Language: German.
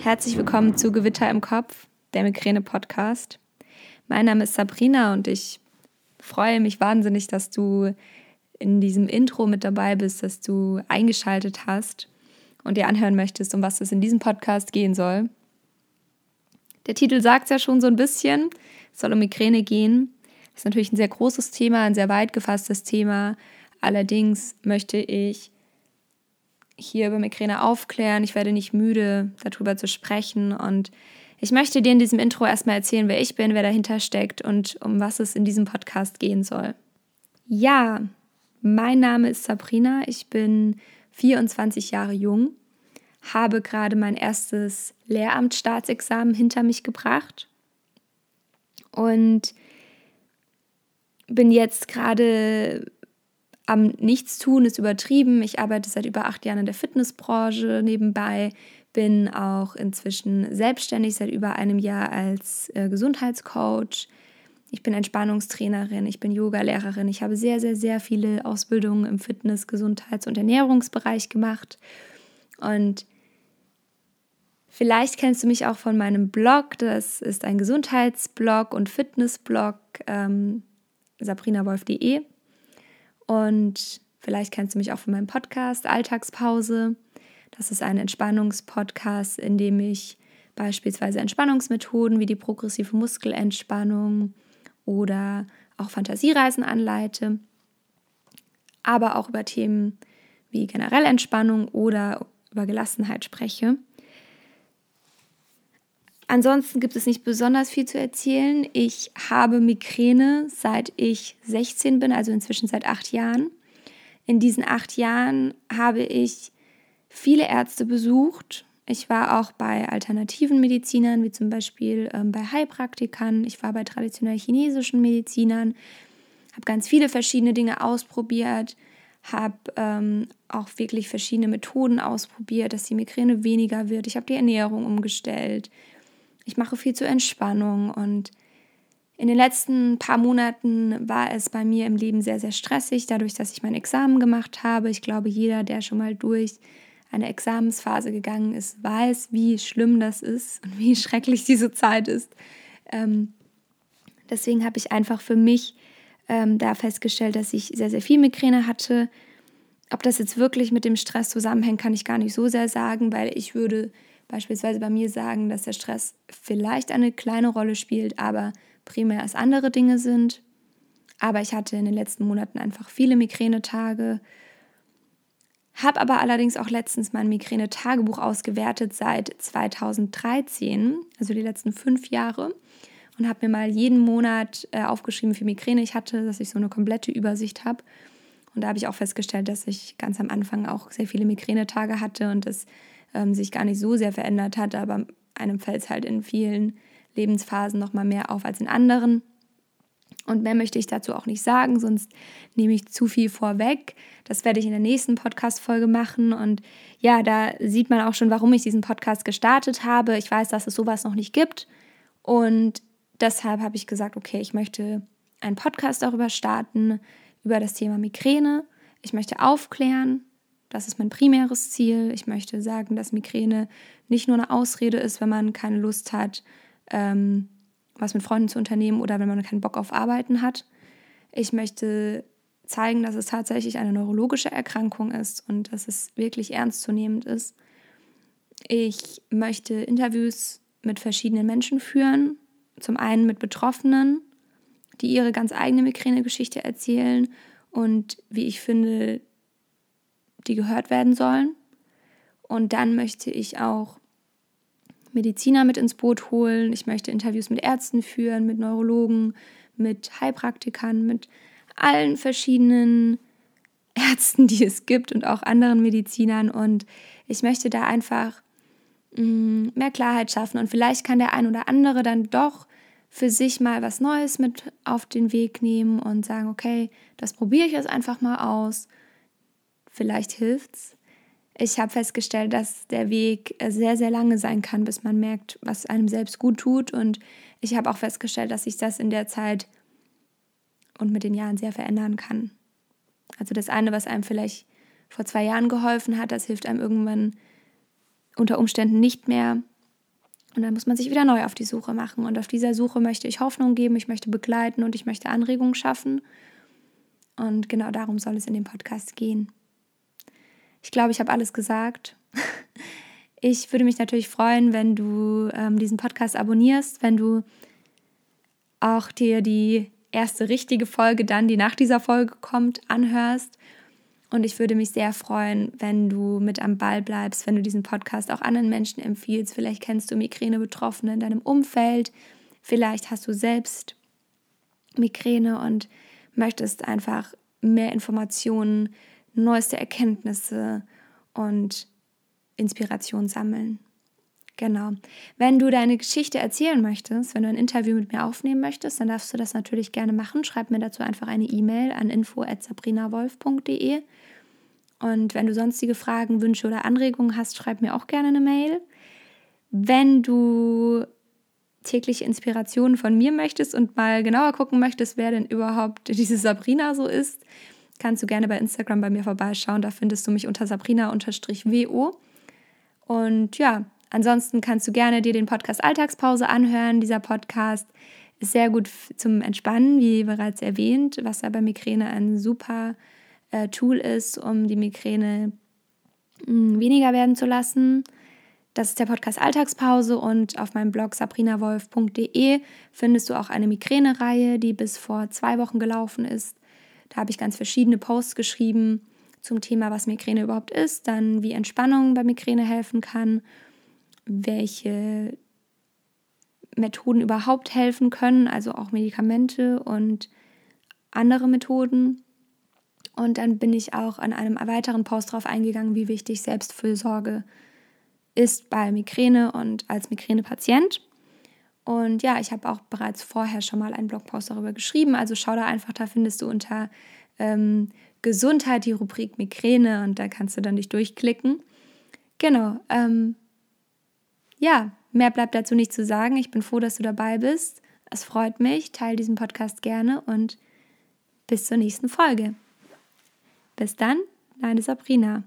Herzlich willkommen zu Gewitter im Kopf, der Migräne-Podcast. Mein Name ist Sabrina und ich freue mich wahnsinnig, dass du in diesem Intro mit dabei bist, dass du eingeschaltet hast und dir anhören möchtest, um was es in diesem Podcast gehen soll. Der Titel sagt es ja schon so ein bisschen. Es soll um Migräne gehen. Das ist natürlich ein sehr großes Thema, ein sehr weit gefasstes Thema. Allerdings möchte ich hier über Migräne aufklären. Ich werde nicht müde, darüber zu sprechen. Und ich möchte dir in diesem Intro erstmal erzählen, wer ich bin, wer dahinter steckt und um was es in diesem Podcast gehen soll. Ja, mein Name ist Sabrina. Ich bin 24 Jahre jung, habe gerade mein erstes Lehramtsstaatsexamen hinter mich gebracht und bin jetzt gerade am Nichtstun ist übertrieben. Ich arbeite seit über acht Jahren in der Fitnessbranche nebenbei, bin auch inzwischen selbstständig seit über einem Jahr als äh, Gesundheitscoach. Ich bin Entspannungstrainerin, ich bin Yogalehrerin. Ich habe sehr, sehr, sehr viele Ausbildungen im Fitness-, Gesundheits- und Ernährungsbereich gemacht. Und vielleicht kennst du mich auch von meinem Blog. Das ist ein Gesundheitsblog und Fitnessblog, ähm, sabrinawolf.de. Und vielleicht kennst du mich auch von meinem Podcast Alltagspause. Das ist ein Entspannungspodcast, in dem ich beispielsweise Entspannungsmethoden wie die progressive Muskelentspannung oder auch Fantasiereisen anleite, aber auch über Themen wie generell Entspannung oder über Gelassenheit spreche. Ansonsten gibt es nicht besonders viel zu erzählen. Ich habe Migräne seit ich 16 bin, also inzwischen seit acht Jahren. In diesen acht Jahren habe ich viele Ärzte besucht. Ich war auch bei alternativen Medizinern, wie zum Beispiel ähm, bei Heilpraktikern. Ich war bei traditionell chinesischen Medizinern, habe ganz viele verschiedene Dinge ausprobiert, habe ähm, auch wirklich verschiedene Methoden ausprobiert, dass die Migräne weniger wird. Ich habe die Ernährung umgestellt. Ich mache viel zur Entspannung und in den letzten paar Monaten war es bei mir im Leben sehr, sehr stressig, dadurch, dass ich mein Examen gemacht habe. Ich glaube, jeder, der schon mal durch eine Examensphase gegangen ist, weiß, wie schlimm das ist und wie schrecklich diese Zeit ist. Ähm, deswegen habe ich einfach für mich ähm, da festgestellt, dass ich sehr, sehr viel Migräne hatte. Ob das jetzt wirklich mit dem Stress zusammenhängt, kann ich gar nicht so sehr sagen, weil ich würde beispielsweise bei mir sagen, dass der Stress vielleicht eine kleine Rolle spielt, aber primär es andere Dinge sind. Aber ich hatte in den letzten Monaten einfach viele Migränetage, habe aber allerdings auch letztens mein Migräne-Tagebuch ausgewertet seit 2013, also die letzten fünf Jahre, und habe mir mal jeden Monat äh, aufgeschrieben, wie viel Migräne ich hatte, dass ich so eine komplette Übersicht habe. Und da habe ich auch festgestellt, dass ich ganz am Anfang auch sehr viele Migränetage hatte und das ähm, sich gar nicht so sehr verändert hat, aber einem fällt es halt in vielen Lebensphasen noch mal mehr auf als in anderen. Und mehr möchte ich dazu auch nicht sagen, sonst nehme ich zu viel vorweg. Das werde ich in der nächsten Podcast-Folge machen. Und ja, da sieht man auch schon, warum ich diesen Podcast gestartet habe. Ich weiß, dass es sowas noch nicht gibt. Und deshalb habe ich gesagt, okay, ich möchte einen Podcast darüber starten, über das Thema Migräne. Ich möchte aufklären, das ist mein primäres Ziel. Ich möchte sagen, dass Migräne nicht nur eine Ausrede ist, wenn man keine Lust hat, ähm, was mit Freunden zu unternehmen oder wenn man keinen Bock auf Arbeiten hat. Ich möchte zeigen, dass es tatsächlich eine neurologische Erkrankung ist und dass es wirklich ernstzunehmend ist. Ich möchte Interviews mit verschiedenen Menschen führen. Zum einen mit Betroffenen, die ihre ganz eigene Migräne-Geschichte erzählen und wie ich finde, die gehört werden sollen. Und dann möchte ich auch Mediziner mit ins Boot holen. Ich möchte Interviews mit Ärzten führen, mit Neurologen, mit Heilpraktikern, mit allen verschiedenen Ärzten, die es gibt und auch anderen Medizinern. Und ich möchte da einfach mm, mehr Klarheit schaffen. Und vielleicht kann der ein oder andere dann doch für sich mal was Neues mit auf den Weg nehmen und sagen, okay, das probiere ich jetzt einfach mal aus vielleicht hilft's. Ich habe festgestellt, dass der Weg sehr, sehr lange sein kann, bis man merkt, was einem selbst gut tut. Und ich habe auch festgestellt, dass sich das in der Zeit und mit den Jahren sehr verändern kann. Also das eine, was einem vielleicht vor zwei Jahren geholfen hat, das hilft einem irgendwann unter Umständen nicht mehr. Und dann muss man sich wieder neu auf die Suche machen. Und auf dieser Suche möchte ich Hoffnung geben, ich möchte begleiten und ich möchte Anregungen schaffen. Und genau darum soll es in dem Podcast gehen. Ich glaube, ich habe alles gesagt. Ich würde mich natürlich freuen, wenn du ähm, diesen Podcast abonnierst, wenn du auch dir die erste richtige Folge dann, die nach dieser Folge kommt, anhörst. Und ich würde mich sehr freuen, wenn du mit am Ball bleibst, wenn du diesen Podcast auch anderen Menschen empfiehlst. Vielleicht kennst du Migräne-Betroffene in deinem Umfeld. Vielleicht hast du selbst Migräne und möchtest einfach mehr Informationen, neueste Erkenntnisse und Inspiration sammeln. Genau. Wenn du deine Geschichte erzählen möchtest, wenn du ein Interview mit mir aufnehmen möchtest, dann darfst du das natürlich gerne machen. Schreib mir dazu einfach eine E-Mail an info@sabrinawolf.de. Und wenn du sonstige Fragen, Wünsche oder Anregungen hast, schreib mir auch gerne eine Mail. Wenn du tägliche Inspirationen von mir möchtest und mal genauer gucken möchtest, wer denn überhaupt diese Sabrina so ist, kannst du gerne bei Instagram bei mir vorbeischauen. Da findest du mich unter sabrina-wo. Und ja, ansonsten kannst du gerne dir den Podcast Alltagspause anhören. Dieser Podcast ist sehr gut zum Entspannen, wie bereits erwähnt, was ja bei Migräne ein super äh, Tool ist, um die Migräne mh, hm, weniger werden zu lassen. Das ist der Podcast Alltagspause und auf meinem Blog sabrinawolf.de findest du auch eine Migräne-Reihe, die bis vor zwei Wochen gelaufen ist. Da habe ich ganz verschiedene Posts geschrieben zum Thema, was Migräne überhaupt ist, dann wie Entspannung bei Migräne helfen kann, welche Methoden überhaupt helfen können, also auch Medikamente und andere Methoden. Und dann bin ich auch an einem weiteren Post darauf eingegangen, wie wichtig Selbstfürsorge ist bei Migräne und als Migränepatient. Und ja, ich habe auch bereits vorher schon mal einen Blogpost darüber geschrieben. Also schau da einfach, da findest du unter ähm, Gesundheit, die Rubrik Migräne und da kannst du dann dich durchklicken. Genau. Ähm, ja, mehr bleibt dazu nicht zu sagen. Ich bin froh, dass du dabei bist. Es freut mich. Teile diesen Podcast gerne und bis zur nächsten Folge. Bis dann, deine Sabrina.